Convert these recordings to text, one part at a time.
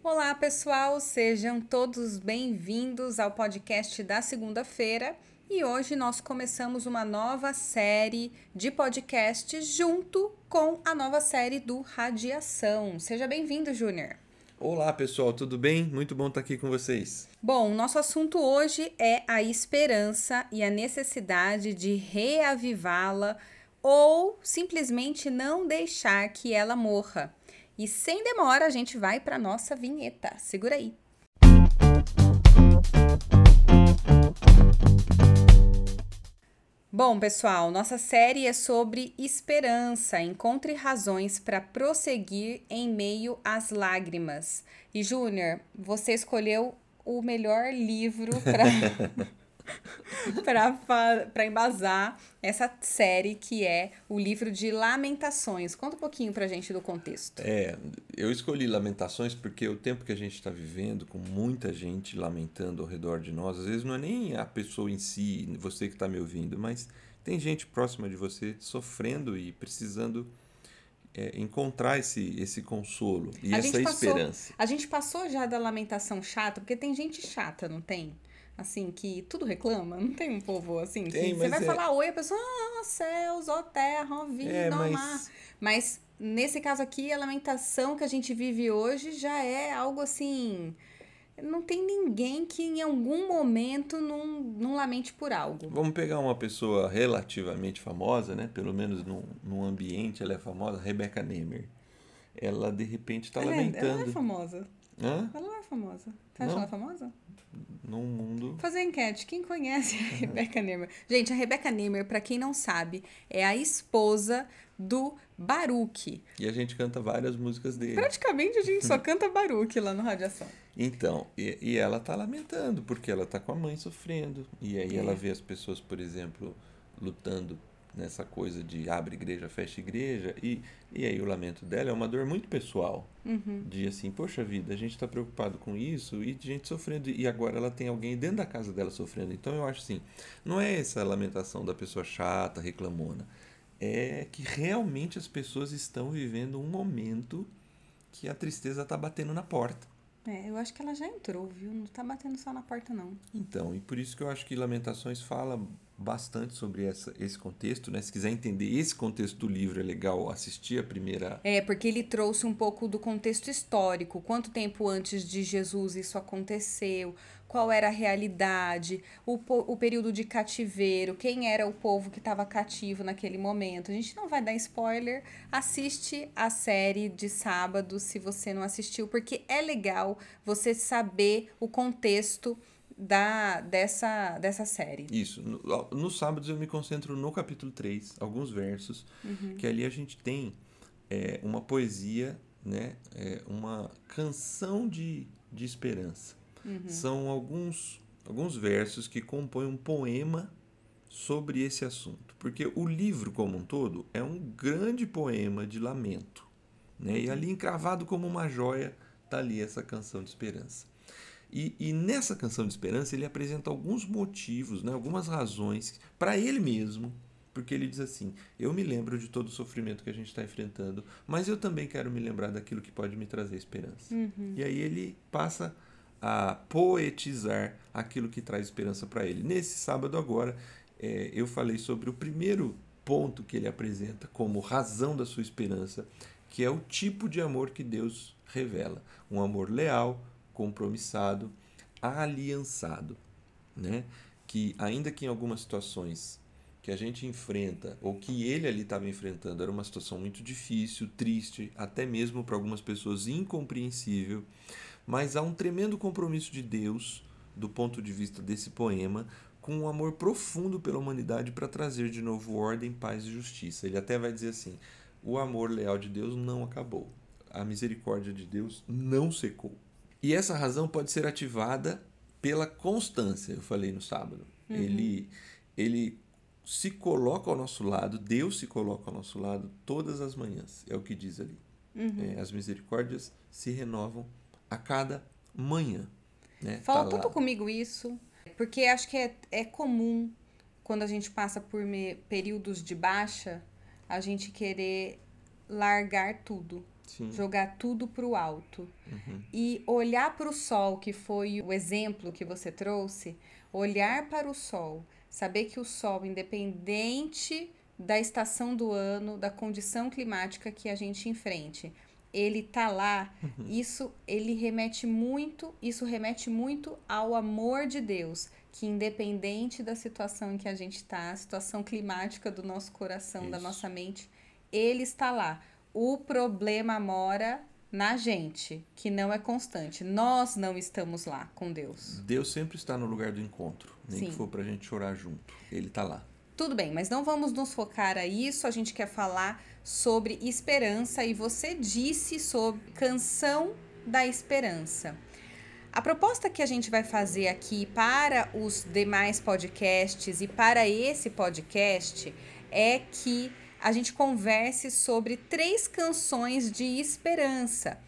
Olá, pessoal, sejam todos bem-vindos ao podcast da segunda-feira. E hoje nós começamos uma nova série de podcasts junto com a nova série do Radiação. Seja bem-vindo, Júnior. Olá, pessoal, tudo bem? Muito bom estar aqui com vocês. Bom, nosso assunto hoje é a esperança e a necessidade de reavivá-la ou simplesmente não deixar que ela morra. E sem demora, a gente vai para nossa vinheta. Segura aí. Bom, pessoal, nossa série é sobre esperança. Encontre razões para prosseguir em meio às lágrimas. E Júnior, você escolheu o melhor livro para para embasar essa série que é o livro de Lamentações. Conta um pouquinho pra gente do contexto. É, eu escolhi Lamentações porque o tempo que a gente está vivendo, com muita gente lamentando ao redor de nós, às vezes não é nem a pessoa em si, você que está me ouvindo, mas tem gente próxima de você sofrendo e precisando é, encontrar esse, esse consolo e a essa passou, esperança. A gente passou já da lamentação chata, porque tem gente chata, não tem? Assim, que tudo reclama? Não tem um povo assim? Tem, que você vai é... falar oi, a pessoa, ah, céus, ó terra, ó vida, é, ó mas... mar. Mas nesse caso aqui, a lamentação que a gente vive hoje já é algo assim. Não tem ninguém que em algum momento não, não lamente por algo. Vamos pegar uma pessoa relativamente famosa, né? Pelo menos num, num ambiente ela é famosa, Rebecca Nehmer. Ela de repente está lamentando. É, ela é famosa. Hã? Ela não é famosa. Você acha ela famosa? num mundo. Fazer enquete. Quem conhece a Rebecca Nehmer? Gente, a Rebecca Nehmer, para quem não sabe, é a esposa do Baruch. E a gente canta várias músicas dele. Praticamente a gente só canta Baruch lá no Radiação. Então, e, e, ela tá lamentando, porque ela tá com a mãe sofrendo. E aí é. ela vê as pessoas, por exemplo, lutando nessa coisa de abre igreja, fecha igreja, e, e aí o lamento dela é uma dor muito pessoal. Uhum. De assim, poxa vida, a gente está preocupado com isso e gente sofrendo, e agora ela tem alguém dentro da casa dela sofrendo. Então eu acho assim, não é essa lamentação da pessoa chata, reclamona, é que realmente as pessoas estão vivendo um momento que a tristeza está batendo na porta. É, eu acho que ela já entrou, viu? Não tá batendo só na porta, não. Então, e por isso que eu acho que Lamentações fala bastante sobre essa, esse contexto, né? Se quiser entender esse contexto do livro, é legal assistir a primeira. É, porque ele trouxe um pouco do contexto histórico. Quanto tempo antes de Jesus isso aconteceu? Qual era a realidade? O, o período de cativeiro? Quem era o povo que estava cativo naquele momento? A gente não vai dar spoiler. Assiste a série de sábado se você não assistiu, porque é legal você saber o contexto da, dessa, dessa série. Isso. No, nos sábados eu me concentro no capítulo 3, alguns versos, uhum. que ali a gente tem é, uma poesia, né, é, uma canção de, de esperança. Uhum. São alguns, alguns versos que compõem um poema sobre esse assunto. Porque o livro como um todo é um grande poema de lamento. Né? E uhum. ali encravado como uma joia está ali essa canção de esperança. E, e, nessa canção de esperança ele apresenta alguns motivos, né, algumas razões para ele mesmo, porque ele diz assim: Eu me lembro de todo o sofrimento que a gente está enfrentando, mas eu também quero me lembrar daquilo que pode me trazer esperança. Uhum. E aí ele passa a poetizar aquilo que traz esperança para ele. Nesse sábado agora, é, eu falei sobre o primeiro ponto que ele apresenta como razão da sua esperança, que é o tipo de amor que Deus revela: um amor leal compromissado, aliançado, né? Que ainda que em algumas situações que a gente enfrenta ou que ele ali estava enfrentando era uma situação muito difícil, triste, até mesmo para algumas pessoas incompreensível, mas há um tremendo compromisso de Deus do ponto de vista desse poema com um amor profundo pela humanidade para trazer de novo ordem, paz e justiça. Ele até vai dizer assim: o amor leal de Deus não acabou, a misericórdia de Deus não secou. E essa razão pode ser ativada pela constância, eu falei no sábado. Uhum. Ele, ele se coloca ao nosso lado, Deus se coloca ao nosso lado todas as manhãs, é o que diz ali. Uhum. É, as misericórdias se renovam a cada manhã. Né? Fala tá tudo comigo isso, porque acho que é, é comum quando a gente passa por me, períodos de baixa, a gente querer largar tudo. Sim. jogar tudo para o alto Uhum. e olhar para o sol, que foi o exemplo que você trouxe, olhar para o sol, saber que o sol, independente da estação do ano, da condição climática que a gente enfrente, ele tá lá, isso ele remete muito, isso remete muito ao amor de Deus, que independente da situação em que a gente está, a situação climática do nosso coração, da Isso. nossa mente, ele está lá. O problema mora na gente, que não é constante. Nós não estamos lá com Deus. Deus sempre está no lugar do encontro, nem Sim. que for pra gente chorar junto. Ele tá lá. Tudo bem, mas não vamos nos focar a isso. A gente quer falar sobre esperança e você disse sobre canção da esperança. A proposta que a gente vai fazer aqui para os demais podcasts e para esse podcast é que a gente converse sobre três canções de esperança.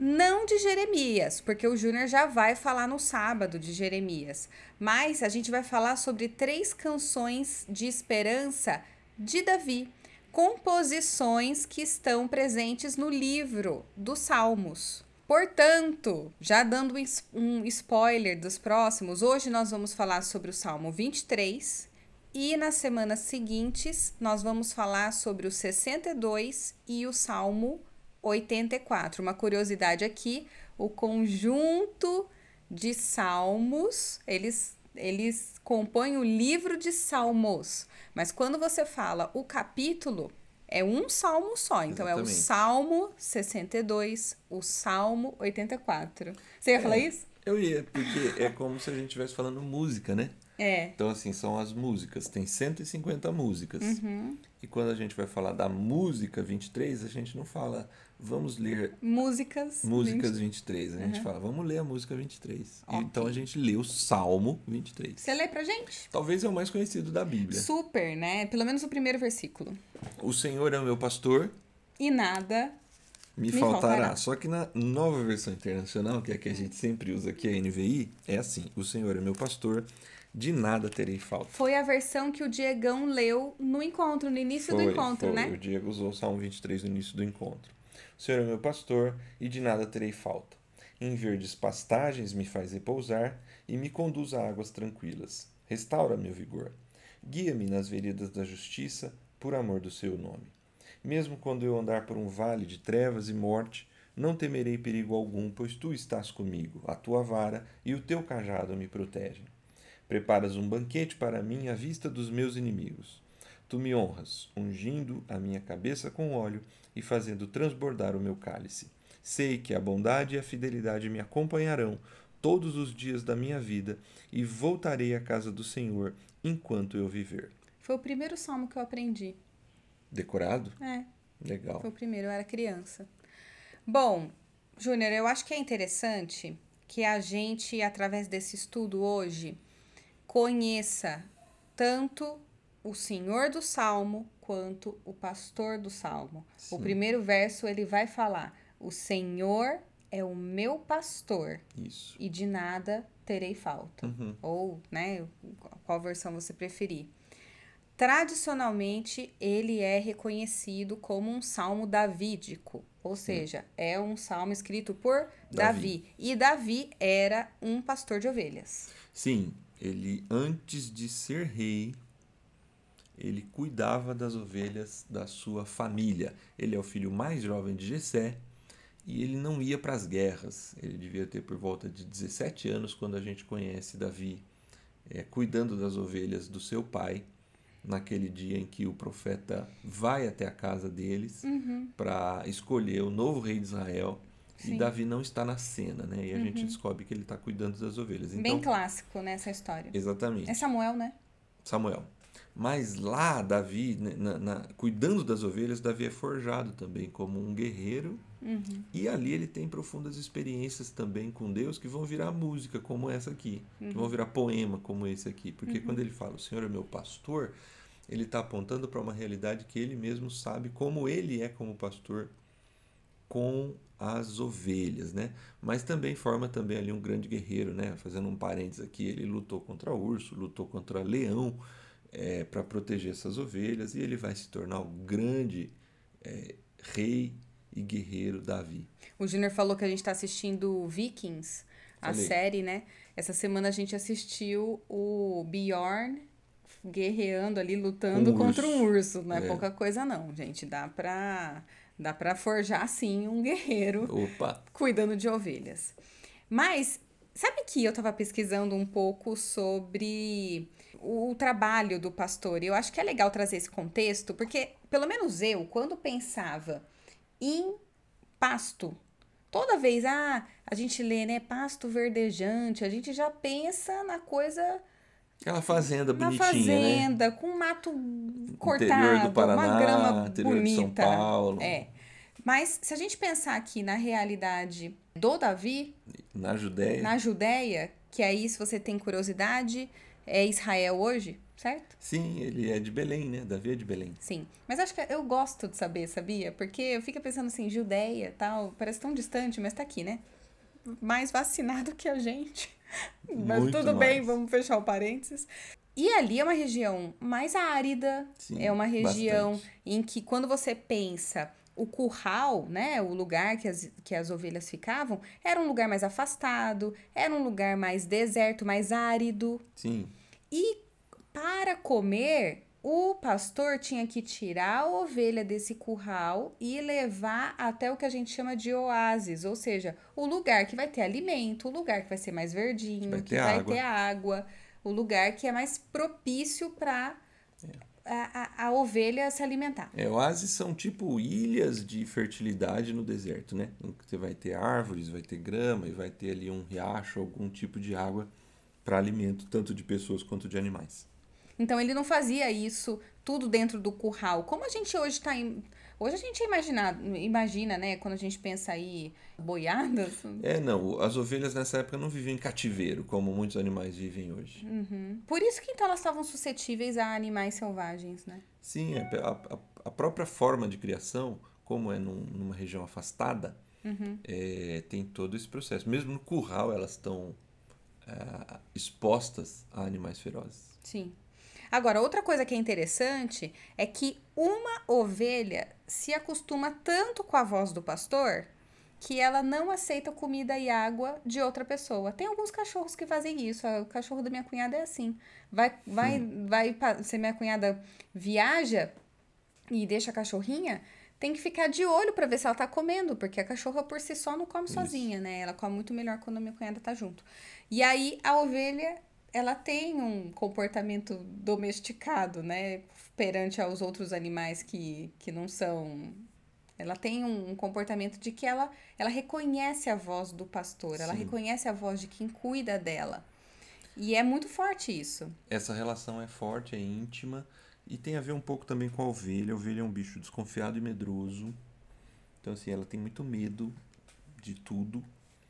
Não de Jeremias, porque o Júnior já vai falar no sábado de Jeremias. Mas a gente vai falar sobre três canções de esperança de Davi, composições que estão presentes no livro dos Salmos. Portanto, já dando um spoiler dos próximos, hoje nós vamos falar sobre o Salmo 23 e nas semanas seguintes nós vamos falar sobre o 62 e o Salmo 84. Uma curiosidade aqui, o conjunto de salmos, eles eles compõem o livro de salmos, mas quando você fala o capítulo, é um salmo só. Então é o Exatamente. Salmo 62, o Salmo 84. Você ia falar É. isso? Eu ia, porque é como se a gente estivesse falando música, né? É. Então, assim, são as músicas. Tem 150 músicas. Uhum. E quando a gente vai falar da música 23, a gente não fala, vamos ler Músicas. músicas 23. A gente Uhum. fala, vamos ler a música 23. Ok. Então a gente lê o Salmo 23. Você lê pra gente? Talvez é o mais conhecido da Bíblia. Super, né? Pelo menos o primeiro versículo. O Senhor é o meu pastor, E nada. me, Me faltará. faltará. Só que na nova versão internacional, que é a que a gente sempre usa aqui, a NVI, é assim: O Senhor é meu pastor, de nada terei falta. Foi a versão que o Diegão leu no encontro, no início do encontro, foi. né? O Diego usou o Salmo 23 no início do encontro. O Senhor é meu pastor e de nada terei falta. Em verdes pastagens me faz repousar e me conduz a águas tranquilas. Restaura meu vigor. Guia-me nas veredas da justiça por amor do seu nome. Mesmo quando eu andar por um vale de trevas e morte, não temerei perigo algum, pois tu estás comigo. A tua vara e o teu cajado me protegem. Preparas um banquete para mim à vista dos meus inimigos. Tu me honras, ungindo a minha cabeça com óleo e fazendo transbordar o meu cálice. Sei que a bondade e a fidelidade me acompanharão todos os dias da minha vida e voltarei à casa do Senhor enquanto eu viver. Foi o primeiro salmo que eu aprendi. Decorado? É, Legal. foi o primeiro, eu era criança. Bom, Júnior, eu acho que é interessante que a gente, através desse estudo hoje, conheça tanto o Senhor do Salmo quanto o pastor do Salmo. O Sim. primeiro verso ele vai falar: O Senhor é o meu pastor Isso. e de nada terei falta. Uhum. Ou, né, qual versão você preferir. Tradicionalmente, ele é reconhecido como um salmo davídico, ou seja, é um salmo escrito por Davi. Davi. E Davi era um pastor de ovelhas. Sim, ele antes de ser rei, ele cuidava das ovelhas da sua família. Ele é o filho mais jovem de Jessé e ele não ia para as guerras. Ele devia ter por volta de 17 anos quando a gente conhece Davi eh, cuidando das ovelhas do seu pai, naquele dia em que o profeta vai até a casa deles para escolher o novo rei de Israel. Sim. E Davi não está na cena, né? E a gente descobre que ele está cuidando das ovelhas. Então, Bem clássico nessa história. Exatamente. É Samuel, né? Samuel. Mas lá, Davi, né, na- na- cuidando das ovelhas, Davi é forjado também como um guerreiro. E ali ele tem profundas experiências também com Deus que vão virar música, como essa aqui. Que vão virar poema, como esse aqui. Porque quando ele fala, o Senhor é meu pastor, ele está apontando para uma realidade que ele mesmo sabe como ele é como pastor com as ovelhas, né? Mas também forma também ali um grande guerreiro, né? Fazendo um parênteses aqui, ele lutou contra urso, lutou contra leão para proteger essas ovelhas e ele vai se tornar o grande é, rei e guerreiro Davi. O Junior falou que a gente está assistindo Vikings, a Falei. série, né? Essa semana a gente assistiu o Bjorn guerreando ali, lutando Um contra um urso. Não é, É. pouca coisa, não, gente. Dá pra, dá pra forjar, sim, um guerreiro Opa! cuidando de ovelhas. Mas, sabe que eu tava pesquisando um pouco sobre o, o trabalho do pastor? E eu acho que é legal trazer esse contexto, porque, pelo menos eu, quando pensava em pasto, toda vez, ah, a gente lê, né, pasto verdejante, a gente já pensa na coisa Aquela fazenda bonitinha, né? fazenda, com mato cortado, Paraná, uma grama bonita. São Paulo. É. Mas se a gente pensar aqui na realidade do Davi, Na Judéia. na Judéia, que aí, se você tem curiosidade, é Israel hoje, certo? Sim, ele é de Belém, né? Davi é de Belém. Sim. Mas acho que eu gosto de saber, sabia? Porque eu fico pensando assim, Judéia tal, parece tão distante, mas tá aqui, né? Mais vacinado que a gente. Mas Muito tudo bem, mais. vamos fechar o parênteses. E ali é uma região mais árida, Sim, é uma região bastante. em que quando você pensa o curral, né, o lugar que as, que as ovelhas ficavam, era um lugar mais afastado, era um lugar mais deserto, mais árido. Sim, E para comer, o pastor tinha que tirar a ovelha desse curral e levar até o que a gente chama de oásis, ou seja, o lugar que vai ter alimento, o lugar que vai ser mais verdinho, Vai que vai água. ter água, o lugar que é mais propício para a, a, a ovelha se alimentar. É, oásis são tipo ilhas de fertilidade no deserto, né? Você vai ter árvores, vai ter grama e vai ter ali um riacho, algum tipo de água para alimento, tanto de pessoas quanto de animais. Então ele não fazia isso tudo dentro do curral. Como a gente hoje está em. Hoje a gente imagina, imagina, né, quando a gente pensa aí boiadas. É, não, as ovelhas nessa época não viviam em cativeiro, como muitos animais vivem hoje. Uhum. Por isso que então elas estavam suscetíveis a animais selvagens, né? Sim, é, a, a- a própria forma de criação, como é num- numa região afastada, é, tem todo esse processo. Mesmo no curral, elas estão é, expostas a animais ferozes. Sim. Agora, outra coisa que é interessante é que uma ovelha se acostuma tanto com a voz do pastor que ela não aceita comida e água de outra pessoa. Tem alguns cachorros que fazem isso. O cachorro da minha cunhada é assim. Vai, vai, vai, se minha cunhada viaja e deixa a cachorrinha, tem que ficar de olho pra ver se ela tá comendo, porque a cachorra por si só não come sozinha, né? Ela come muito melhor quando a minha cunhada tá junto. E aí a ovelha, ela tem um comportamento domesticado, né? Perante aos outros animais que, que não são. Ela tem um, um comportamento de que ela, ela reconhece a voz do pastor, ela Sim. reconhece a voz de quem cuida dela. E é muito forte isso. Essa relação é forte, é íntima e tem a ver um pouco também com a ovelha. A ovelha é um bicho desconfiado e medroso. Então, assim, ela tem muito medo de tudo.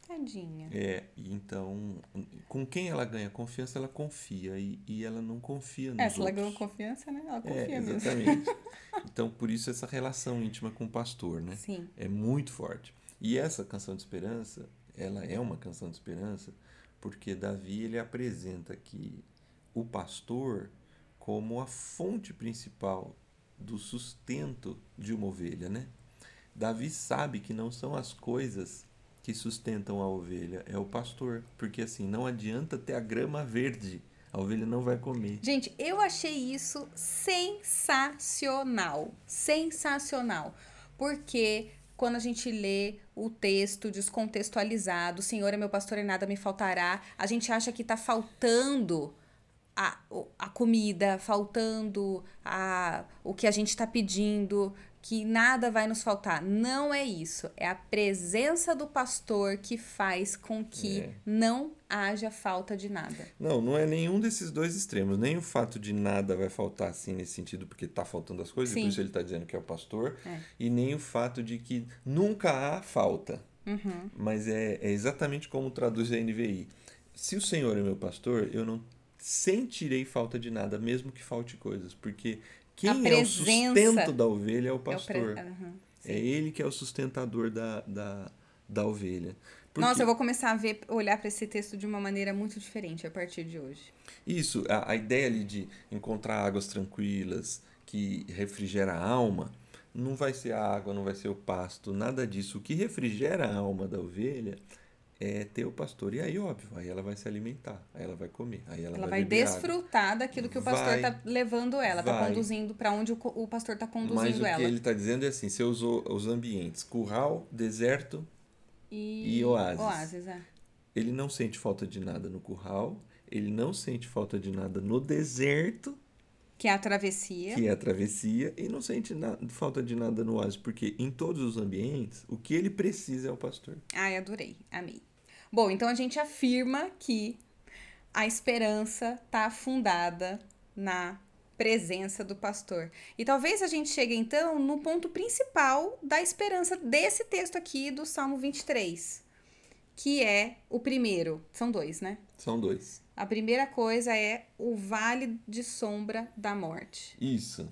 Tadinha. É, então, com quem ela ganha confiança, ela confia e, e ela não confia nos É, se ela outros. ganhou confiança, né? Ela confia É, mesmo. exatamente. então, por isso essa relação íntima com o pastor, né? Sim. É muito forte. E essa canção de esperança, ela é uma canção de esperança porque Davi ele apresenta que o pastor como a fonte principal do sustento de uma ovelha, né? Davi sabe que não são as coisas que sustentam a ovelha, é o pastor, porque assim não adianta ter a grama verde, a ovelha não vai comer. Gente, eu achei isso sensacional. Sensacional. Porque quando a gente lê o texto descontextualizado, o Senhor é meu pastor e nada me faltará, a gente acha que tá faltando a, a comida, faltando a, o que a gente está pedindo, que nada vai nos faltar. Não é isso. É a presença do pastor que faz com que É. não haja falta de nada. Não, não é nenhum desses dois extremos. Nem o fato de nada vai faltar assim nesse sentido, porque tá faltando as coisas, e Sim. por isso ele tá dizendo que é o pastor. É. E nem o fato de que nunca há falta. Uhum. Mas é, é exatamente como traduz a NVI. Se o Senhor é meu pastor, eu não sentirei falta de nada, mesmo que falte coisas. Porque quem é o sustento da ovelha é o É o pre- pastor. Aham. É ele que é o sustentador da, da, da ovelha. Porque- Nossa, eu vou começar a ver, olhar para esse texto de uma maneira muito diferente a partir de hoje. Isso, a, a ideia ali de encontrar águas tranquilas, que refrigera a alma, não vai ser a água, não vai ser o pasto, nada disso. O que refrigera a alma da ovelha é ter o pastor. E aí, óbvio, aí ela vai se alimentar, aí ela vai comer, aí ela, Ela vai, vai desfrutar daquilo que o pastor Vai. tá levando ela, tá Vai. conduzindo para onde o, o pastor tá água. Mas conduzindo o ela. que ele está dizendo é assim: você usou os ambientes curral, deserto, e oásis. Oásis, é. ele não sente falta de nada no curral, ele não sente falta de nada no deserto, Que é a travessia. que é a travessia, e não sente na- falta de nada no oásis, porque em todos os ambientes, o que ele precisa é o pastor. Ai, adorei, amei. Bom, então a gente afirma que a esperança está fundada na presença do pastor. E talvez a gente chegue então no ponto principal da esperança desse texto aqui do Salmo 23, que é o primeiro. São dois, né? São dois. A primeira coisa é o vale de sombra da morte. Isso.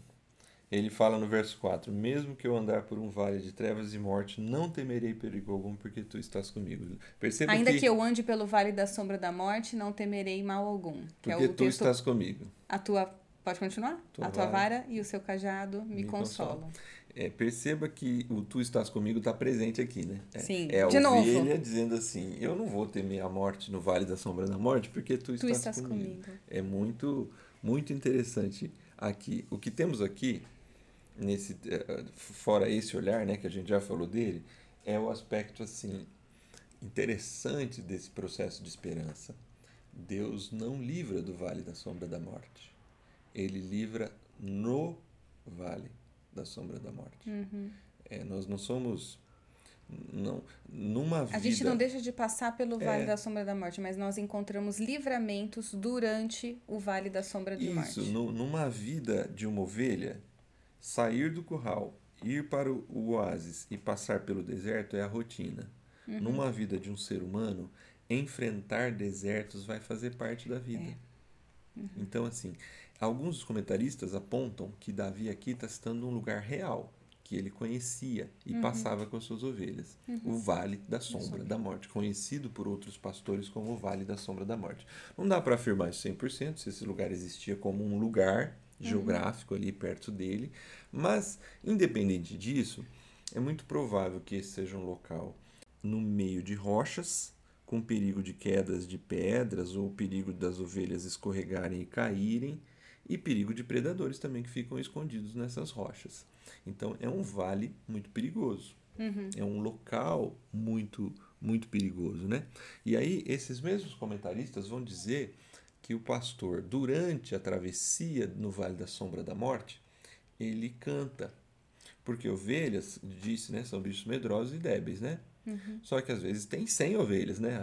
Ele fala no verso 4: Mesmo que eu andar por um vale de trevas e morte, não temerei perigo algum, porque tu estás comigo. Perceba Ainda que, que eu ande pelo vale da sombra da morte, não temerei mal algum. Que é porque o tu texto estás comigo. A tua. Pode continuar? Tua a tua vara vara e o seu cajado me, me consolam. É, perceba que o tu estás comigo está presente aqui, né? É, Sim. É a De novo. ovelha dizendo assim: Eu não vou temer a morte no vale da sombra da morte, porque tu, Tu estás, estás comigo. comigo. É muito, muito interessante aqui. O que temos aqui, nesse, eh, fora esse olhar, né, que a gente já falou dele, é o aspecto assim interessante desse processo de esperança. Deus não livra do vale da sombra da morte. Ele livra no vale da sombra da morte. Uhum. É, nós não somos não numa vida A gente não deixa de passar pelo vale É. da sombra da morte, mas nós encontramos livramentos durante o vale da sombra de Isso, morte. nu- numa vida de uma ovelha, sair do curral, ir para o oásis e passar pelo deserto é a rotina. Uhum. Numa vida de um ser humano, enfrentar desertos vai fazer parte da vida. É. Uhum. Então, assim, alguns dos comentaristas apontam que Davi aqui está citando um lugar real, que ele conhecia e Uhum. passava com as suas ovelhas. O Vale da Sombra da Morte, conhecido por outros pastores como o Vale da Sombra da Morte. Não dá para afirmar isso 100% se esse lugar existia como um lugar geográfico ali perto dele, mas independente disso, é muito provável que esse seja um local no meio de rochas, com perigo de quedas de pedras ou perigo das ovelhas escorregarem e caírem, e perigo de predadores também que ficam escondidos nessas rochas. Então é um vale muito perigoso. É um local muito muito perigoso, né? E aí esses mesmos comentaristas vão dizer que o pastor durante a travessia no vale da sombra da morte, ele canta. Porque ovelhas, disse, né, são bichos medrosos e débeis, né? Só que às vezes tem 100 ovelhas, né?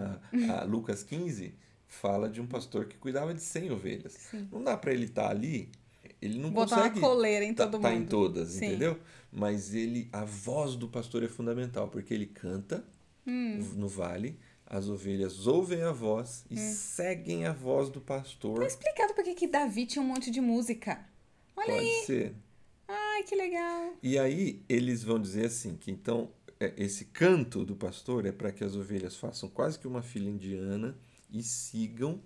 A, a Lucas 15 fala de um pastor que cuidava de 100 ovelhas. Sim. Não dá para ele estar ali, ele não Botar consegue uma coleira em tá, todo tá mundo. em todas, Sim. entendeu? Mas ele, a voz do pastor é fundamental, porque ele canta Hum. no vale, as ovelhas ouvem a voz e seguem a voz do pastor. Tá explicado por que Davi tinha um monte de música. Olha Pode aí. ser. Ai, que legal. E aí eles vão dizer assim que então é, esse canto do pastor é para que as ovelhas façam quase que uma fila indiana e sigam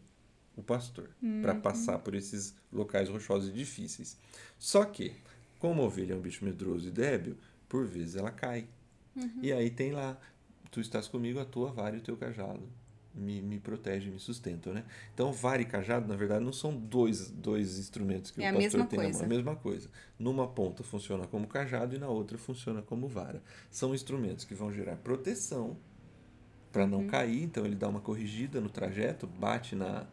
o pastor para passar por esses locais rochosos e difíceis. Só que, como a ovelha é um bicho medroso e débil, por vezes ela cai. E aí tem lá, tu estás comigo, a tua vara e o teu cajado. Me, me protege, me sustentam, né? Então, vara e cajado, na verdade, não são dois, dois instrumentos que É a o pastor mesma tem na mão. É coisa. a mesma coisa. Numa ponta funciona como cajado e na outra funciona como vara. São instrumentos que vão gerar proteção para Uhum. não cair, então ele dá uma corrigida no trajeto, bate na,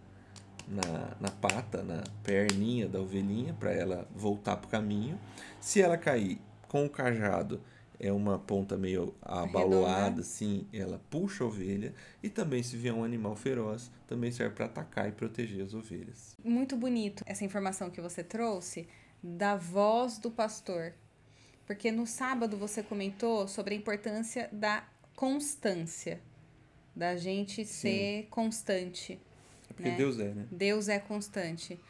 na, na pata, na perninha da ovelhinha para ela voltar para o caminho. Se ela cair com o cajado, é uma ponta meio abaloada, assim, ela puxa a ovelha. E também, se vier um animal feroz, também serve para atacar e proteger as ovelhas. Muito bonito essa informação que você trouxe da voz do pastor. Porque no sábado você comentou sobre a importância da constância, da gente ser constante. É porque Né? Deus é, né? Deus é constante.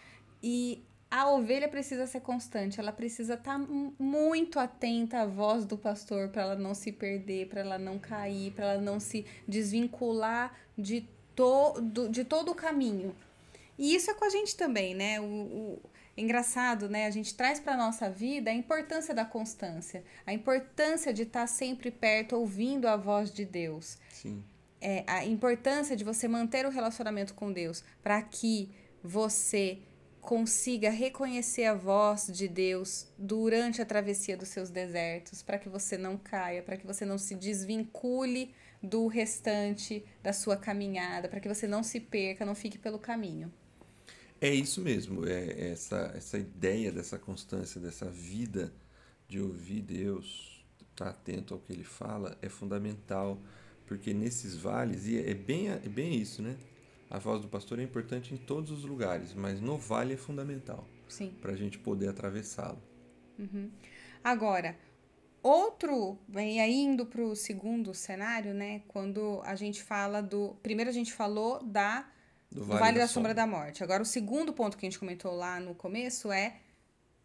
E a ovelha precisa ser constante, ela precisa estar muito atenta à voz do pastor para ela não se perder, para ela não cair, para ela não se desvincular de, todo de todo o caminho. E isso é com a gente também, né? O, o- engraçado, né? A gente traz para nossa vida a importância da constância, a importância de estar tá sempre perto, ouvindo a voz de Deus. Sim. É, a importância de você manter o relacionamento com Deus para que você consiga reconhecer a voz de Deus durante a travessia dos seus desertos, para que você não caia, para que você não se desvincule do restante da sua caminhada, para que você não se perca, não fique pelo caminho. É isso mesmo, é essa, essa ideia dessa constância, dessa vida de ouvir Deus, estar tá atento ao que ele fala, é fundamental, porque nesses vales, e é bem, é bem isso, né? A voz do pastor é importante em todos os lugares, mas no vale é fundamental. Para a gente poder atravessá-lo. Uhum. Agora, outro, e aí indo para o segundo cenário, né? Quando a gente fala do. Primeiro a gente falou da do Vale, vale da, da Sombra da Morte. Agora, o segundo ponto que a gente comentou lá no começo é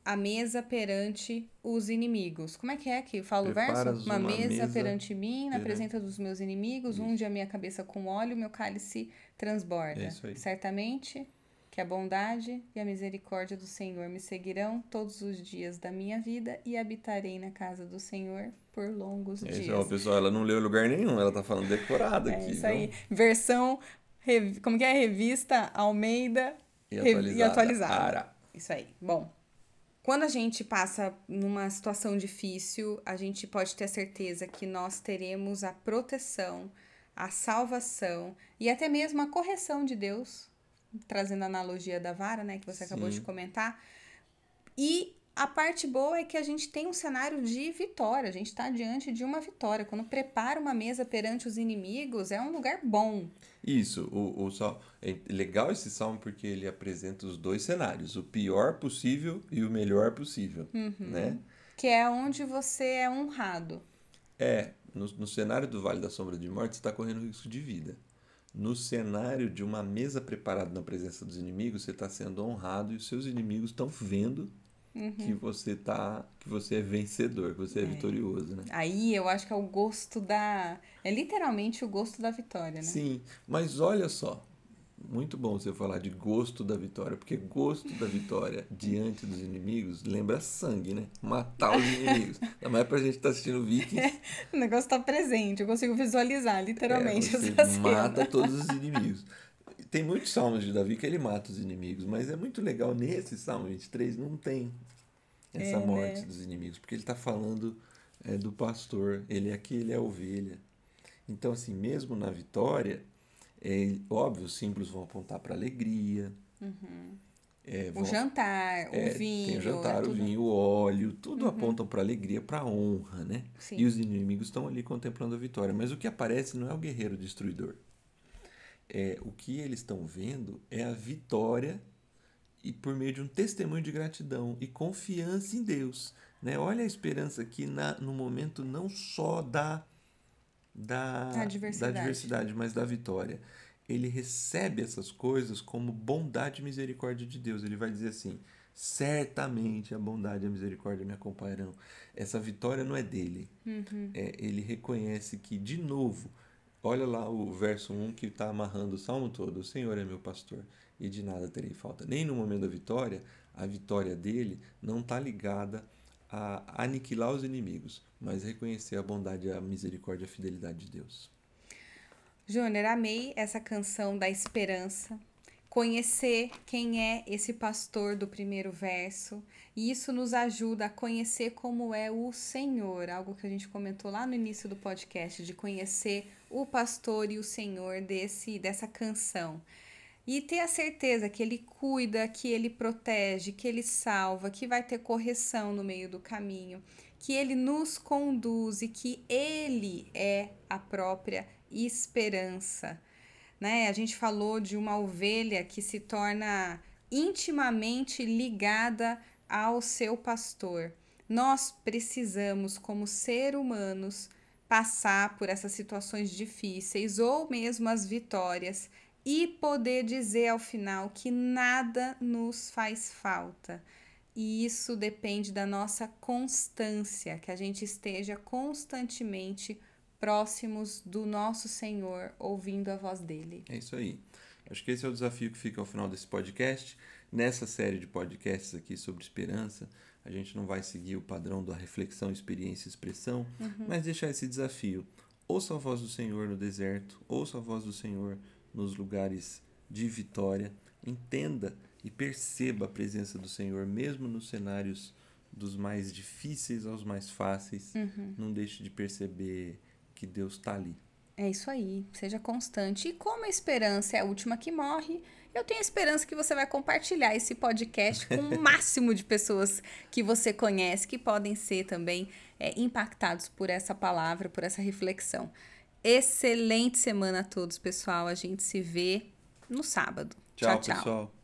a mesa perante os inimigos. Como é que é que fala o verso? Uma, uma mesa, mesa, perante mim, na presença dos meus inimigos, isso. unge a minha cabeça com óleo, meu cálice transborda. É Certamente que a bondade e a misericórdia do Senhor me seguirão todos os dias da minha vida e habitarei na casa do Senhor por longos é, dias. Ó, pessoal, ela não leu lugar nenhum, ela tá falando decorado é aqui. Isso aí. Versão como que é? Revista Almeida e atualizada. E atualizada. Isso aí. Bom, quando a gente passa numa situação difícil, a gente pode ter certeza que nós teremos a proteção, a salvação e até mesmo a correção de Deus, trazendo a analogia da vara, né, que você Sim. acabou de comentar. E a parte boa é que a gente tem um cenário de vitória, a gente está diante de uma vitória. Quando prepara uma mesa perante os inimigos, é um lugar bom. Isso, o, o sal, é legal esse salmo porque ele apresenta os dois cenários, o pior possível e o melhor possível, uhum. né? Que é onde você é honrado. É, no, no cenário do Vale da Sombra de Morte, você está correndo risco de vida. No cenário de uma mesa preparada na presença dos inimigos, você está sendo honrado e os seus inimigos estão vendo uhum. que você tá, que você é vencedor, que você é, é, vitorioso, né? Aí eu acho que é o gosto da, é literalmente o gosto da vitória, né? Sim, mas olha só, muito bom você falar de gosto da vitória, porque gosto da vitória diante dos inimigos lembra sangue, né? Matar os inimigos. Ainda mais pra gente estar tá assistindo Vikings. o negócio tá presente, eu consigo visualizar literalmente é, você essa mata cena. todos os inimigos tem muitos salmos de Davi que ele mata os inimigos, mas é muito legal nesse Salmo 23 não tem essa é, morte né? dos inimigos, porque ele está falando é, do pastor, ele aqui ele é ovelha. Então, assim, mesmo na vitória, é, óbvio, os símbolos vão apontar para alegria. Uhum. É, vão, o jantar, é, o vinho. Tem o jantar, o vinho, o óleo, tudo uhum. apontam para alegria, para honra, né? Sim. E os inimigos estão ali contemplando a vitória. Mas o que aparece não é o guerreiro destruidor é, o que eles estão vendo é a vitória e por meio de um testemunho de gratidão e confiança em Deus. Né? Olha a esperança aqui na, no momento não só da, da, da, diversidade. da diversidade, mas da vitória. Ele recebe essas coisas como bondade e misericórdia de Deus. Ele vai dizer assim: certamente a bondade e a misericórdia me acompanharão. Essa vitória não é dele. Uhum. É, ele reconhece que, de novo, Olha lá o verso 1 que está amarrando o salmo todo. O Senhor é meu pastor e de nada terei falta. Nem no momento da vitória, a vitória dele não está ligada a aniquilar os inimigos, mas reconhecer a bondade, a misericórdia e a fidelidade de Deus. Júnior, amei essa canção da esperança conhecer quem é esse pastor do primeiro verso. E isso nos ajuda a conhecer como é o Senhor, algo que a gente comentou lá no início do podcast, de conhecer o pastor e o Senhor desse dessa canção. E ter a certeza que ele cuida, que ele protege, que ele salva, que vai ter correção no meio do caminho, que ele nos conduz e que ele é a própria esperança né? A gente falou de uma ovelha que se torna intimamente ligada ao seu pastor. Nós precisamos, como ser humanos, passar por essas situações difíceis ou mesmo as vitórias e poder dizer ao final que nada nos faz falta. E isso depende da nossa constância, que a gente esteja constantemente próximos do nosso Senhor, ouvindo a voz dele. É isso aí. Acho que esse é o desafio que fica ao final desse podcast. Nessa série de podcasts aqui sobre esperança, a gente não vai seguir o padrão da reflexão, experiência e expressão, uhum. mas deixar esse desafio. Ouça a voz do Senhor no deserto, ouça a voz do Senhor nos lugares de vitória, entenda e perceba a presença do Senhor, mesmo nos cenários dos mais difíceis aos mais fáceis. Uhum. Não deixe de perceber que Deus está ali. É isso aí, seja constante. E como a esperança é a última que morre, eu tenho esperança que você vai compartilhar esse podcast com o máximo de pessoas que você conhece, que podem ser também é, impactados por essa palavra, por essa reflexão. Excelente semana a todos, pessoal. A gente se vê no sábado. Tchau, tchau. tchau. pessoal.